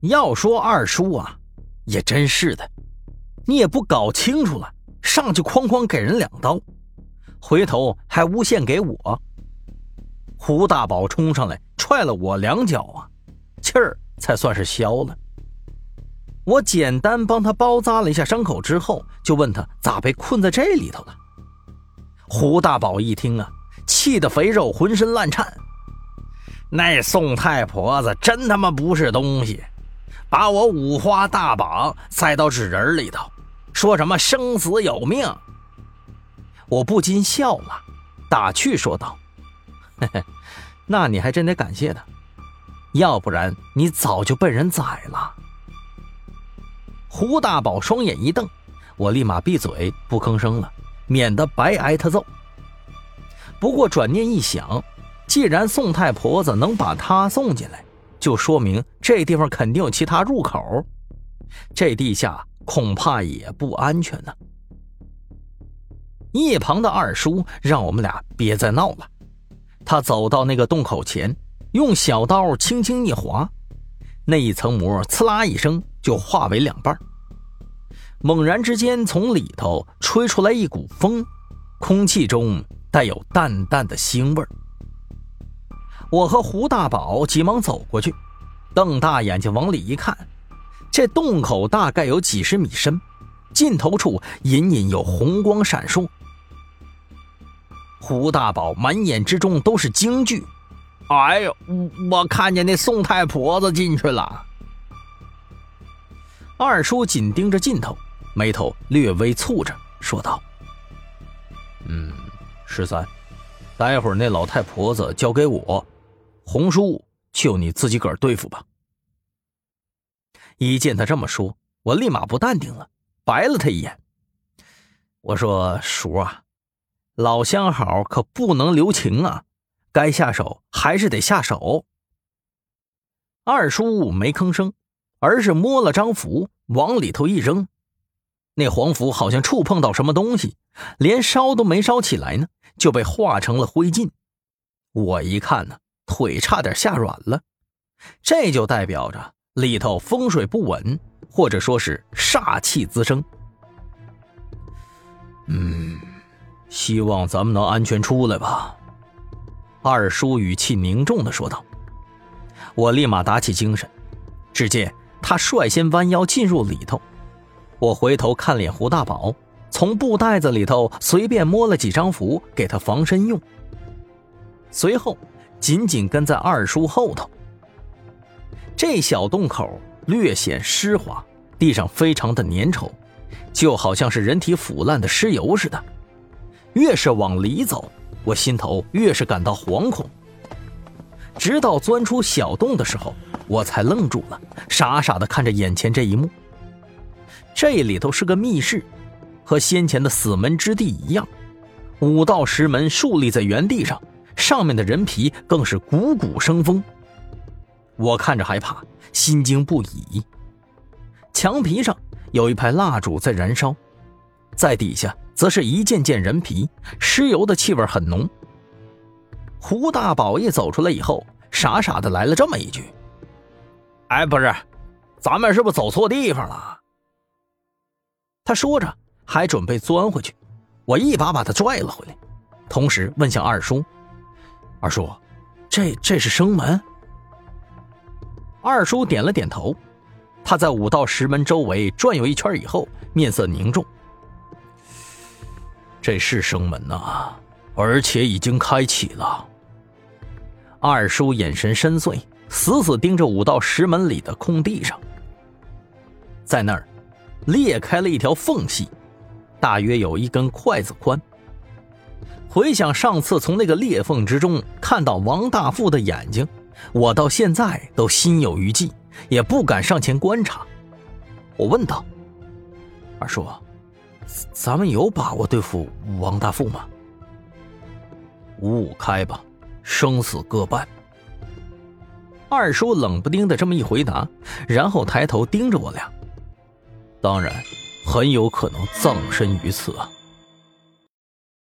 要说二叔啊，也真是的，你也不搞清楚了，上去哐哐给人两刀，回头还诬陷给我。胡大宝冲上来踹了我两脚啊，气儿才算是消了。我简单帮他包扎了一下伤口之后，就问他咋被困在这里头了。胡大宝一听啊，气得肥肉浑身烂颤。那宋太婆子真他妈不是东西，把我五花大绑塞到纸人里头，说什么生死有命。我不禁笑了，打趣说道：“嘿嘿，那你还真得感谢他，要不然你早就被人宰了。”胡大宝双眼一瞪，我立马闭嘴不吭声了，免得白挨他揍。不过转念一想，既然宋太婆子能把他送进来，就说明这地方肯定有其他入口，这地下恐怕也不安全呢。一旁的二叔让我们俩别再闹了，他走到那个洞口前，用小刀轻轻一划。那一层膜“呲啦”一声就化为两半。猛然之间，从里头吹出来一股风，空气中带有淡淡的腥味我和胡大宝急忙走过去，瞪大眼睛往里一看，这洞口大概有几十米深，尽头处隐隐有红光闪烁。胡大宝满眼之中都是惊惧。哎呦！我看见那宋太婆子进去了。二叔紧盯着镜头，眉头略微蹙着，说道：“嗯，十三，待会儿那老太婆子交给我，红叔就你自己个儿对付吧。”一见他这么说，我立马不淡定了，白了他一眼。我说：“叔啊，老相好可不能留情啊。”该下手还是得下手。二叔没吭声，而是摸了张符往里头一扔，那黄符好像触碰到什么东西，连烧都没烧起来呢，就被化成了灰烬。我一看呢，腿差点吓软了，这就代表着里头风水不稳，或者说是煞气滋生。嗯，希望咱们能安全出来吧。二叔语气凝重的说道：“我立马打起精神。只见他率先弯腰进入里头，我回头看脸胡大宝，从布袋子里头随便摸了几张符给他防身用。随后紧紧跟在二叔后头。这小洞口略显湿滑，地上非常的粘稠，就好像是人体腐烂的尸油似的。越是往里走。”我心头越是感到惶恐，直到钻出小洞的时候，我才愣住了，傻傻的看着眼前这一幕。这里头是个密室，和先前的死门之地一样，五道石门竖立在原地上，上面的人皮更是鼓鼓生风。我看着害怕，心惊不已。墙皮上有一排蜡烛在燃烧，在底下。则是一件件人皮，尸油的气味很浓。胡大宝一走出来以后，傻傻的来了这么一句：“哎，不是，咱们是不是走错地方了？”他说着，还准备钻回去，我一把把他拽了回来，同时问向二叔：“二叔，这这是生门？”二叔点了点头，他在五道石门周围转悠一圈以后，面色凝重。这是生门呐，而且已经开启了。二叔眼神深邃，死死盯着五道石门里的空地上，在那儿裂开了一条缝隙，大约有一根筷子宽。回想上次从那个裂缝之中看到王大富的眼睛，我到现在都心有余悸，也不敢上前观察。我问道：“二叔。”咱们有把握对付王大富吗？五五开吧，生死各半。二叔冷不丁的这么一回答，然后抬头盯着我俩。当然，很有可能葬身于此啊。